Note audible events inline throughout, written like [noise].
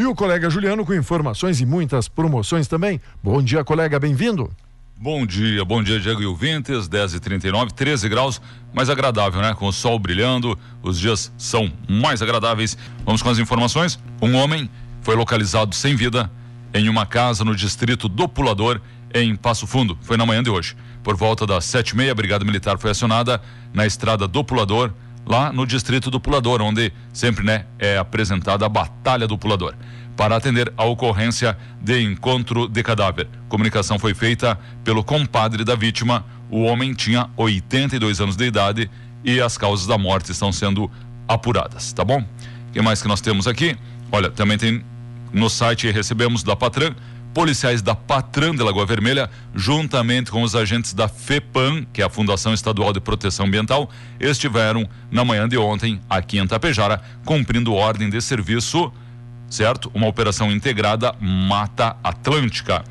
E o colega Juliano com informações e muitas promoções também. Bom dia, colega, bem-vindo. Bom dia, bom dia, Diego e Ouvintes, 10 e 39 13 graus, mais agradável, né? Com o sol brilhando, os dias são mais agradáveis. Vamos com as informações. Um homem foi localizado sem vida em uma casa no distrito do Pulador, em Passo Fundo. Foi na manhã de hoje. Por volta das sete e meia, a Brigada Militar foi acionada na estrada do Pulador, lá no distrito do Pulador, onde sempre né, é apresentada a Batalha do Pulador. Para atender a ocorrência de encontro de cadáver. Comunicação foi feita pelo compadre da vítima. O homem tinha 82 anos de idade e as causas da morte estão sendo apuradas, tá bom? O que mais que nós temos aqui? Olha, também tem no site recebemos da Patran policiais da Patran de Lagoa Vermelha, juntamente com os agentes da FEPAM, que é a Fundação Estadual de Proteção Ambiental, estiveram na manhã de ontem aqui em Tapejara, cumprindo ordem de serviço, certo? Uma operação integrada Mata Atlântica.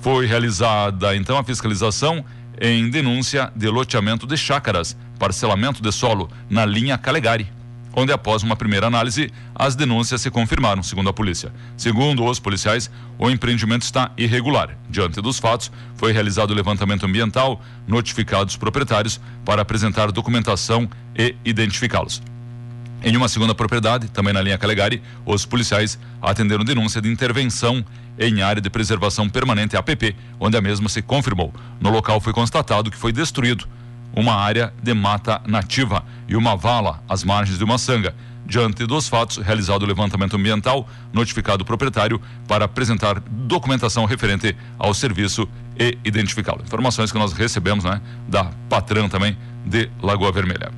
Foi realizada então a fiscalização em denúncia de loteamento de chácaras, parcelamento de solo na linha Calegari onde após uma primeira análise, as denúncias se confirmaram, segundo a polícia. Segundo os policiais, o empreendimento está irregular. Diante dos fatos, foi realizado o levantamento ambiental, notificados os proprietários para apresentar documentação e identificá-los. Em uma segunda propriedade, também na linha Calegari, os policiais atenderam denúncia de intervenção em área de preservação permanente APP, onde a mesma se confirmou. No local foi constatado que foi destruído uma área de mata nativa e uma vala às margens de uma sanga. Diante dos fatos, realizado o levantamento ambiental, notificado o proprietário para apresentar documentação referente ao serviço e identificá-lo. Informações que nós recebemos, né, da Patran também de Lagoa Vermelha.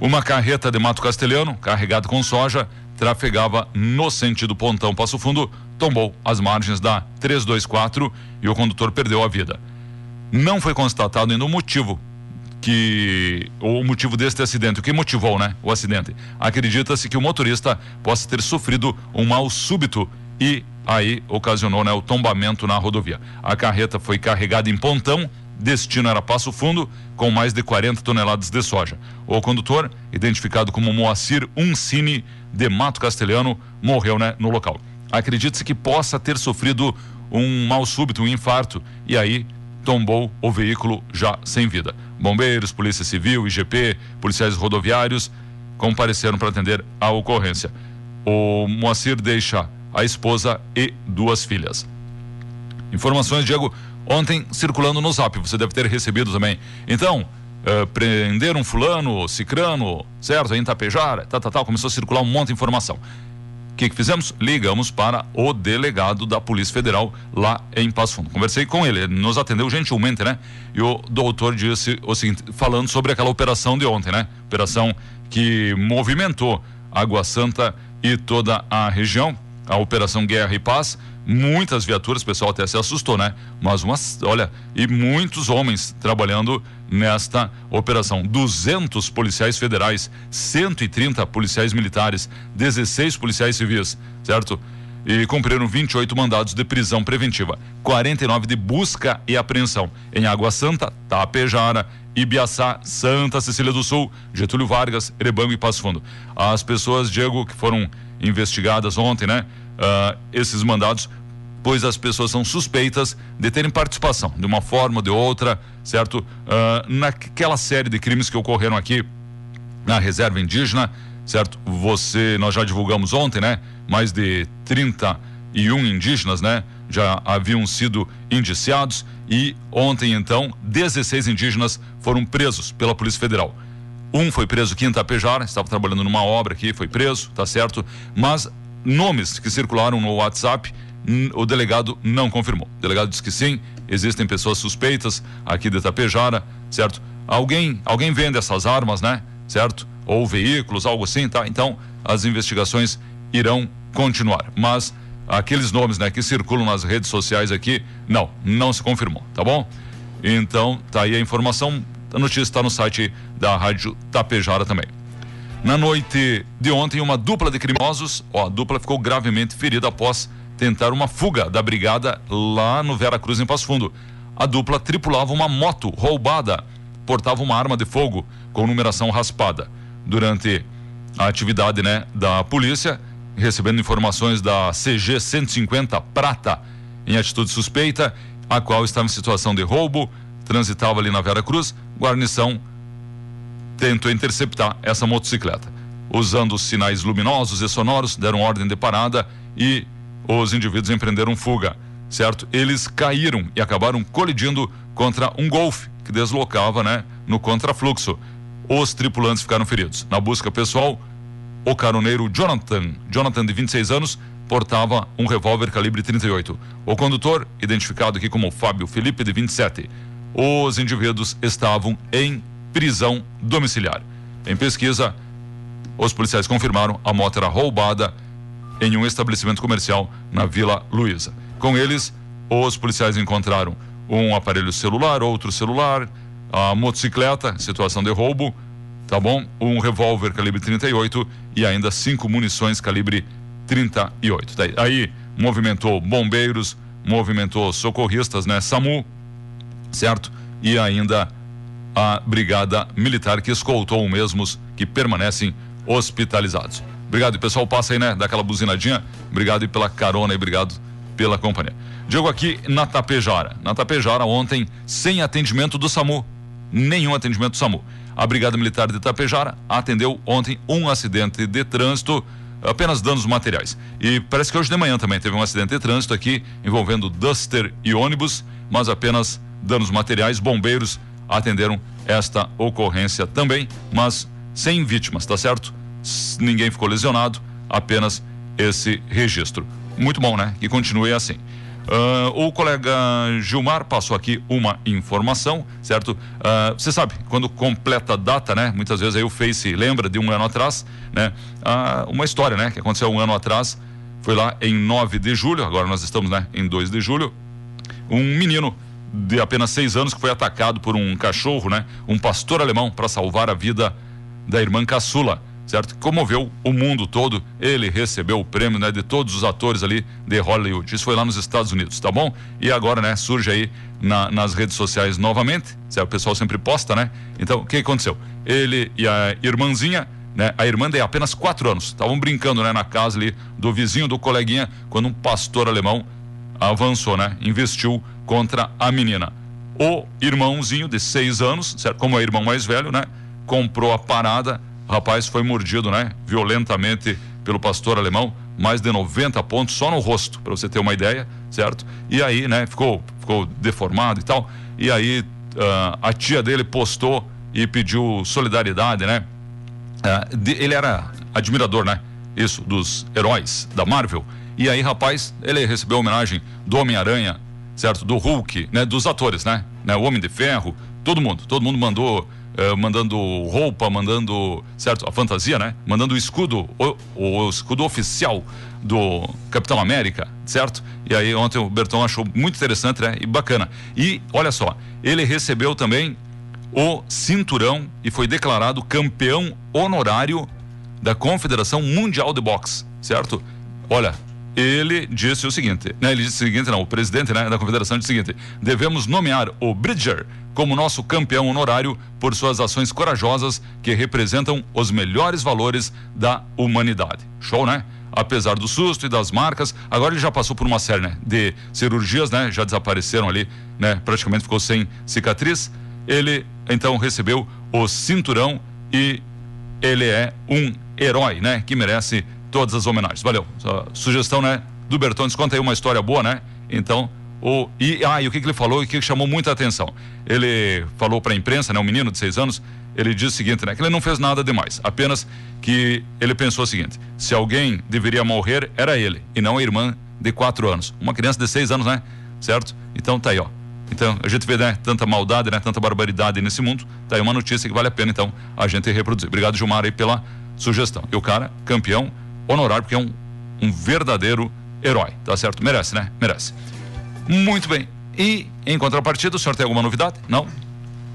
Uma carreta de Mato Castelhano, carregada com soja, trafegava no sentido Pontão Passo Fundo, tombou às margens da 324 e o condutor perdeu a vida. Não foi constatado ainda o motivo que o motivo deste acidente, o que motivou, né, o acidente. Acredita-se que o motorista possa ter sofrido um mal súbito e aí ocasionou, né, o tombamento na rodovia. A carreta foi carregada em Pontão, destino era Passo Fundo, com mais de 40 toneladas de soja. O condutor, identificado como Moacir Uncini de Mato Castelhano, morreu, né, no local. Acredita-se que possa ter sofrido um mal súbito, um infarto, e aí tombou o veículo já sem vida. Bombeiros, Polícia Civil, IGP, policiais rodoviários compareceram para atender a ocorrência. O Moacir deixa a esposa e duas filhas. Informações, Diego, ontem circulando no Zap, você deve ter recebido também. Então, uh, prenderam fulano, cicrano, certo? Em Tapejara, tal, tal, tal, começou a circular um monte de informação que, que fizemos? Ligamos para o delegado da Polícia Federal lá em Passo Fundo. Conversei com ele, ele nos atendeu gentilmente, né? E o doutor disse o seguinte, falando sobre aquela operação de ontem, né? Operação que movimentou Água Santa e toda a região, a Operação Guerra e Paz, muitas viaturas, o pessoal até se assustou, né? Mas umas, olha, e muitos homens trabalhando nesta operação. 200 policiais federais, 130 policiais militares, 16 policiais civis, certo? E cumpriram 28 mandados de prisão preventiva, 49 de busca e apreensão em Água Santa, Tapejara, Ibiaçá, Santa Cecília do Sul, Getúlio Vargas, Erebango e Passo Fundo. As pessoas, Diego, que foram investigadas ontem, né? Uh, esses mandados pois as pessoas são suspeitas de terem participação, de uma forma ou de outra, certo? Uh, naquela série de crimes que ocorreram aqui na reserva indígena, certo? Você, nós já divulgamos ontem, né? Mais de 31 indígenas, né? Já haviam sido indiciados e ontem, então, 16 indígenas foram presos pela Polícia Federal. Um foi preso aqui em estava trabalhando numa obra aqui, foi preso, tá certo? Mas nomes que circularam no WhatsApp o delegado não confirmou. O delegado disse que sim, existem pessoas suspeitas aqui de Tapejara, certo? Alguém, alguém vende essas armas, né? Certo? Ou veículos, algo assim, tá? Então, as investigações irão continuar. Mas aqueles nomes, né, que circulam nas redes sociais aqui, não, não se confirmou, tá bom? Então, tá aí a informação, a notícia está no site da Rádio Tapejara também. Na noite de ontem, uma dupla de criminosos, ó, a dupla ficou gravemente ferida após tentar uma fuga da brigada lá no Vera Cruz, em Passo Fundo. A dupla tripulava uma moto roubada, portava uma arma de fogo com numeração raspada. Durante a atividade né, da polícia, recebendo informações da CG 150 Prata em atitude suspeita, a qual estava em situação de roubo, transitava ali na Vera Cruz, guarnição tentou interceptar essa motocicleta. Usando sinais luminosos e sonoros, deram ordem de parada e os indivíduos empreenderam fuga, certo? Eles caíram e acabaram colidindo contra um Golf que deslocava, né, no contrafluxo. Os tripulantes ficaram feridos. Na busca pessoal, o caroneiro Jonathan, Jonathan de 26 anos, portava um revólver calibre 38. O condutor, identificado aqui como Fábio Felipe de 27. Os indivíduos estavam em prisão domiciliar. Em pesquisa, os policiais confirmaram a moto era roubada em um estabelecimento comercial na Vila Luiza. Com eles, os policiais encontraram um aparelho celular, outro celular, a motocicleta, situação de roubo, tá bom? Um revólver calibre 38 e ainda cinco munições calibre 38. Daí, aí movimentou bombeiros, movimentou socorristas, né? SAMU, certo? E ainda a brigada militar que escoltou os mesmos que permanecem hospitalizados. Obrigado, pessoal. Passa aí, né? Daquela buzinadinha. Obrigado pela carona e obrigado pela companhia. Diego aqui na Tapejara. Na Tapejara, ontem, sem atendimento do SAMU. Nenhum atendimento do SAMU. A Brigada Militar de Tapejara atendeu ontem um acidente de trânsito, apenas danos materiais. E parece que hoje de manhã também teve um acidente de trânsito aqui envolvendo Duster e ônibus, mas apenas danos materiais. Bombeiros atenderam esta ocorrência também, mas sem vítimas, tá certo? Ninguém ficou lesionado, apenas esse registro. Muito bom, né? Que continue assim. Uh, o colega Gilmar passou aqui uma informação, certo? Uh, você sabe, quando completa a data, né? Muitas vezes aí o Face lembra de um ano atrás, né? Uh, uma história, né? Que aconteceu um ano atrás, foi lá em 9 de julho, agora nós estamos, né? Em 2 de julho. Um menino de apenas seis anos que foi atacado por um cachorro, né? Um pastor alemão para salvar a vida da irmã caçula, certo? Comoveu o mundo todo. Ele recebeu o prêmio, né? De todos os atores ali de Hollywood. Isso foi lá nos Estados Unidos, tá bom? E agora, né? Surge aí na, nas redes sociais novamente. Certo? O pessoal sempre posta, né? Então, o que aconteceu? Ele e a irmãzinha né? A irmã de apenas quatro anos. Estavam brincando, né? Na casa ali do vizinho, do coleguinha, quando um pastor alemão avançou, né? Investiu contra a menina. O irmãozinho de seis anos, certo? como é irmão mais velho, né? Comprou a parada, o rapaz foi mordido, né? Violentamente pelo pastor alemão, mais de 90 pontos só no rosto, para você ter uma ideia, certo? E aí, né? Ficou, ficou deformado e tal. E aí uh, a tia dele postou e pediu solidariedade, né? Uh, de, ele era admirador, né? Isso, dos heróis da Marvel. E aí, rapaz, ele recebeu homenagem do Homem-Aranha, certo? Do Hulk, né? Dos atores, né? né? O Homem de Ferro, todo mundo, todo mundo mandou eh, mandando roupa, mandando, certo? A fantasia, né? Mandando o escudo, o, o, escudo oficial do Capitão América, certo? E aí ontem o Berton achou muito interessante, né? E bacana. E olha só, ele recebeu também o cinturão e foi declarado campeão honorário da Confederação Mundial de Boxe, certo? Olha, ele disse o seguinte, né? Ele disse o seguinte, não, o presidente né, da confederação disse o seguinte: devemos nomear o Bridger como nosso campeão honorário por suas ações corajosas que representam os melhores valores da humanidade. Show, né? Apesar do susto e das marcas, agora ele já passou por uma série né, de cirurgias, né? Já desapareceram ali, né? Praticamente ficou sem cicatriz. Ele então recebeu o cinturão e ele é um herói, né? Que merece todas as homenagens. Valeu. sugestão, né? Do Bertones, conta aí uma história boa, né? Então, o, e, ah, e o que, que ele falou e que chamou muita atenção? Ele falou para a imprensa, né? Um menino de seis anos, ele disse o seguinte, né? Que ele não fez nada demais, apenas que ele pensou o seguinte: se alguém deveria morrer, era ele, e não a irmã de quatro anos. Uma criança de seis anos, né? Certo? Então tá aí, ó. Então, a gente vê né, tanta maldade, né, tanta barbaridade nesse mundo. Tá aí uma notícia que vale a pena, então, a gente reproduzir. Obrigado, Gilmar, aí pela sugestão. E o cara, campeão honorário, porque é um, um verdadeiro herói, tá certo? Merece, né? Merece. Muito bem. E, em contrapartida, o senhor tem alguma novidade? Não?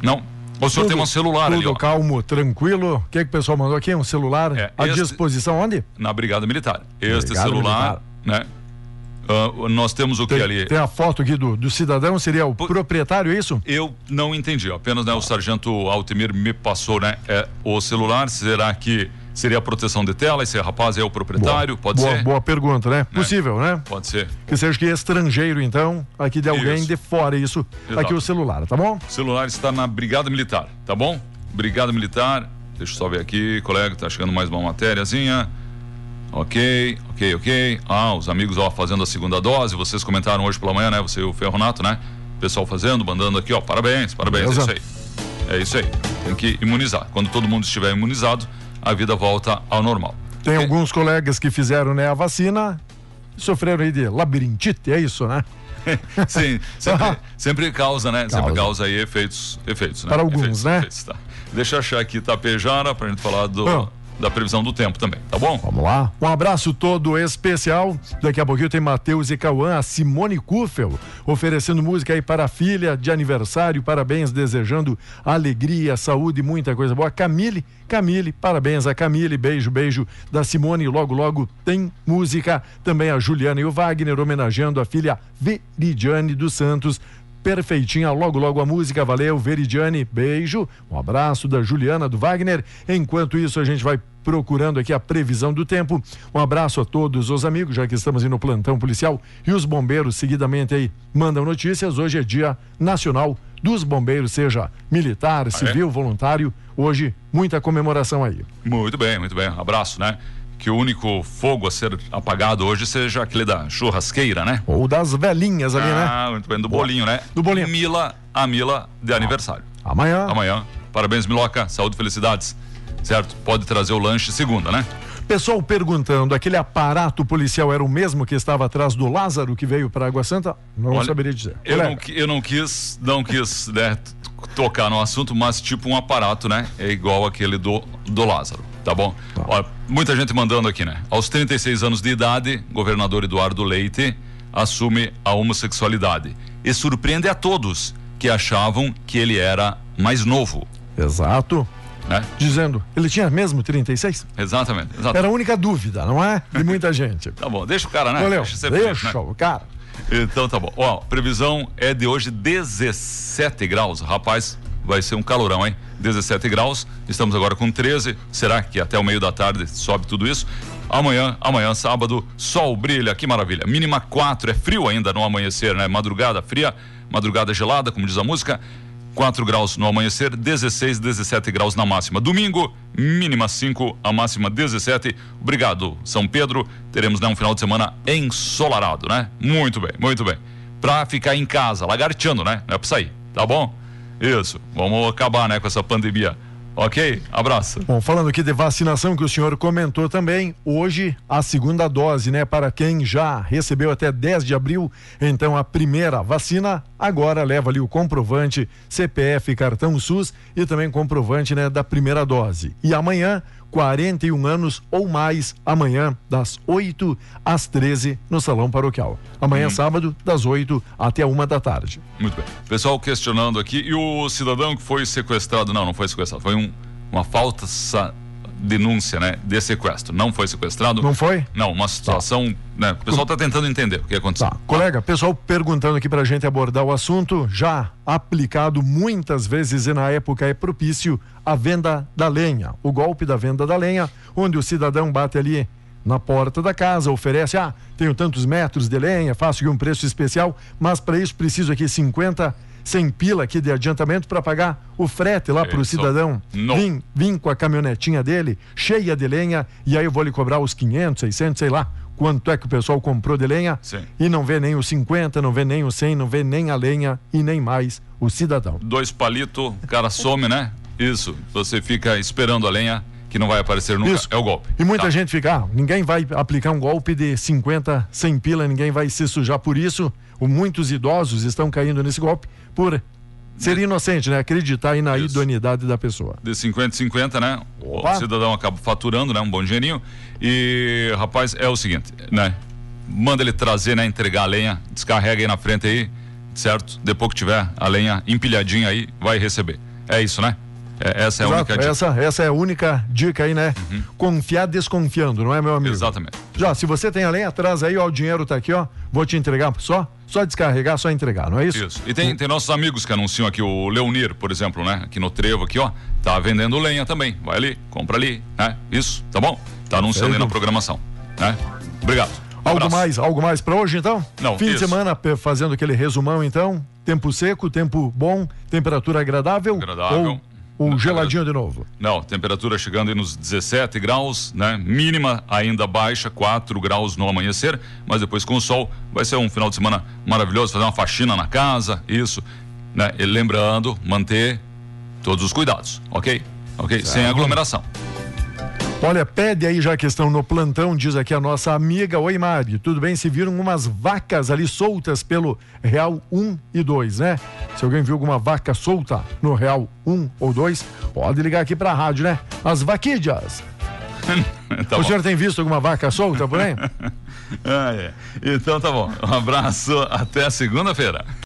Não? O senhor tudo, tem um celular tudo ali, ó. calmo, tranquilo. O que, que o pessoal mandou aqui? Um celular é, à este, disposição onde? Na Brigada Militar. Este Brigada celular, Militar. né? Uh, nós temos o tem, que ali? Tem a foto aqui do, do cidadão, seria o Por, proprietário, é isso? Eu não entendi, apenas né, o sargento Altemir me passou, né? É, o celular, será que Seria a proteção de tela, esse rapaz é o proprietário, boa, pode boa, ser? Boa pergunta, né? Possível, né? Pode ser. Que seja que estrangeiro, então, aqui de alguém Isso. de fora, isso, Exato. aqui o celular, tá bom? O celular está na Brigada Militar, tá bom? Brigada Militar, deixa eu só ver aqui, colega, tá chegando mais uma matériazinha. Ok, ok, ok. Ah, os amigos, ó, fazendo a segunda dose, vocês comentaram hoje pela manhã, né? Você e o Ferronato, né? Pessoal fazendo, mandando aqui, ó, parabéns, parabéns, Beleza. é isso aí. É isso aí. Tem que imunizar. Quando todo mundo estiver imunizado, a vida volta ao normal. Tem É, alguns colegas que fizeram né, a vacina, sofreram aí de labirintite, é isso, né? [laughs] Sim, sempre, [laughs] sempre causa, né? Sempre Causa. causa aí efeitos, efeitos, né? Para alguns, efeitos, né? efeitos, tá. Deixa eu achar aqui Tapejara pra gente falar do, Bom. Da previsão do tempo também, tá bom? Vamos lá. Um abraço todo especial. Daqui a pouquinho tem Matheus e Cauã, a Simone Kuffel, oferecendo música aí para a filha de aniversário. Parabéns, desejando alegria, saúde e muita coisa boa. Camille, Camille, parabéns a Camille. Beijo, beijo da Simone. Logo, logo tem música. Também a Juliana e o Wagner, homenageando a filha Veridiane dos Santos. Perfeitinha, logo logo a música, valeu, Veridiane, beijo, um abraço da Juliana, do Wagner. Enquanto isso, a gente vai procurando aqui a previsão do tempo. Um abraço a todos os amigos, já que estamos aí no plantão policial e os bombeiros seguidamente aí mandam notícias. Hoje é Dia Nacional dos Bombeiros, seja militar, civil, voluntário. Hoje, muita comemoração aí. Muito bem, muito bem. Abraço, né? Que o único fogo a ser apagado hoje seja aquele da churrasqueira, né? Ou das velhinhas ali, né? Ah, muito bem, do bolinho, né? Do bolinho. Mila, a Mila de aniversário. Amanhã. Amanhã. Parabéns, Miloca. Saúde e felicidades. Certo? Pode trazer o lanche segunda, né? Pessoal perguntando, aquele aparato policial era o mesmo que estava atrás do Lázaro que veio para Água Santa? Não Olha, saberia dizer. Eu Colega. não, eu não quis, não quis né, tocar no assunto, mas tipo um aparato, né? É igual aquele do, do Lázaro, tá bom? Olha, muita gente mandando aqui, né? Aos 36 anos de idade, governador Eduardo Leite assume a homossexualidade e surpreende a todos que achavam que ele era mais novo, Exato. né? Dizendo, ele tinha mesmo 36? Exatamente. exatamente. Era a única dúvida, não é? De muita gente. Tá bom, deixa o cara, né? Valeu, Deixa ser feliz, deixa né? o cara. Então tá bom. Ó, previsão é de hoje 17 graus. Rapaz, vai ser um calorão, hein? 17 graus. Estamos agora com 13. Será que até o meio da tarde sobe tudo isso? Amanhã, amanhã, sábado, sol brilha, que maravilha. Mínima 4, é frio ainda no amanhecer, né? Madrugada fria, madrugada gelada, como diz a música. 4 graus no amanhecer, 16, 17 graus na máxima. Domingo, mínima 5, a máxima 17. Obrigado, São Pedro. Teremos né, um final de semana ensolarado, né? Muito bem, muito bem. Pra ficar em casa, lagarteando, né? Não é pra sair, tá bom? Isso, vamos acabar, né, com essa pandemia. Ok? Abraço. Bom, falando aqui de vacinação que o senhor comentou também, hoje a segunda dose, né? Para quem já recebeu até 10 de abril, então a primeira vacina, agora leva ali o comprovante CPF, cartão SUS e também comprovante, né, da primeira dose. E amanhã, 41 anos ou mais, amanhã, das 8 às 13, no Salão Paroquial. Amanhã, sábado, das 8 até uma da tarde. Muito bem. Pessoal questionando aqui, e o cidadão que foi sequestrado? Não, não foi sequestrado. Foi um, uma falsa denúncia, né? De sequestro. Não foi sequestrado. Não foi? Não, uma situação. Né? O pessoal está tentando entender o que aconteceu. Tá. Colega, pessoal perguntando aqui pra gente abordar o assunto, já aplicado muitas vezes e na época é propício a venda da lenha. O golpe da venda da lenha, onde o cidadão bate ali na porta da casa, oferece, ah, tenho tantos metros de lenha, faço aqui um preço especial, mas para isso preciso aqui 50, 100 pila aqui de adiantamento para pagar o frete lá para o cidadão Não. vir, vir com a caminhonetinha dele, cheia de lenha, e aí eu vou lhe cobrar os 500, 600, sei lá, quanto é que o pessoal comprou de lenha, Sim. e não vê nem os 50, não vê nem os 100, não vê nem a lenha e nem mais o cidadão. Dois palitos, o cara some, né? Isso. Você fica esperando a lenha que não vai aparecer nunca. Isso. É o golpe. E muita Tá. gente fica, ah, ninguém vai aplicar um golpe de 50, 100 pila, ninguém vai se sujar por isso. O, muitos idosos estão caindo nesse golpe por ser inocente, né? Acreditar aí na Isso. idoneidade da pessoa. de 50 50, né? Opa. O cidadão acaba faturando, né? Um bom dinheirinho. E, rapaz, é o seguinte, né? Manda ele trazer, né? Entregar a lenha, descarrega aí na frente aí, certo? Depois que tiver a lenha empilhadinha aí, vai receber. É isso, né? É- essa é a Exato, única dica. Uhum. essa, essa é a única dica aí, né? Confiar desconfiando, não é, meu amigo? Exatamente. Já, se você tem a lenha atrás aí, ó, o dinheiro tá aqui, ó. Vou te entregar só, só descarregar, só entregar, não é isso? Isso. E tem, tem nossos amigos que anunciam aqui, o Leonir, por exemplo, né? Aqui no Trevo, aqui, ó. Tá vendendo lenha também. Vai ali, compra ali, né? Isso, tá bom? Tá anunciando aí na programação, né? Obrigado. Um algo mais, algo mais para hoje então? Não. Fim isso. de semana fazendo aquele resumão então. Tempo seco, tempo bom, temperatura agradável. Agradável. Ou, ou geladinho de novo? Não, temperatura chegando nos 17 graus, né? Mínima ainda baixa, 4 graus no amanhecer, mas depois com o sol vai ser um final de semana maravilhoso, fazer uma faxina na casa, isso, né? E lembrando, manter todos os cuidados, ok? Ok? Certo. Sem aglomeração. Olha, pede aí já que estão no plantão, diz aqui a nossa amiga. Oi, Mari, tudo bem? Se viram umas vacas ali soltas pelo Real 1 e 2, né? Se alguém viu alguma vaca solta no Real 1 ou 2, pode ligar aqui pra rádio, né? As vaquídeas. [laughs] tá o bom. senhor tem visto alguma vaca solta por aí? [laughs] ah, é. Então tá bom. Um abraço, até segunda-feira.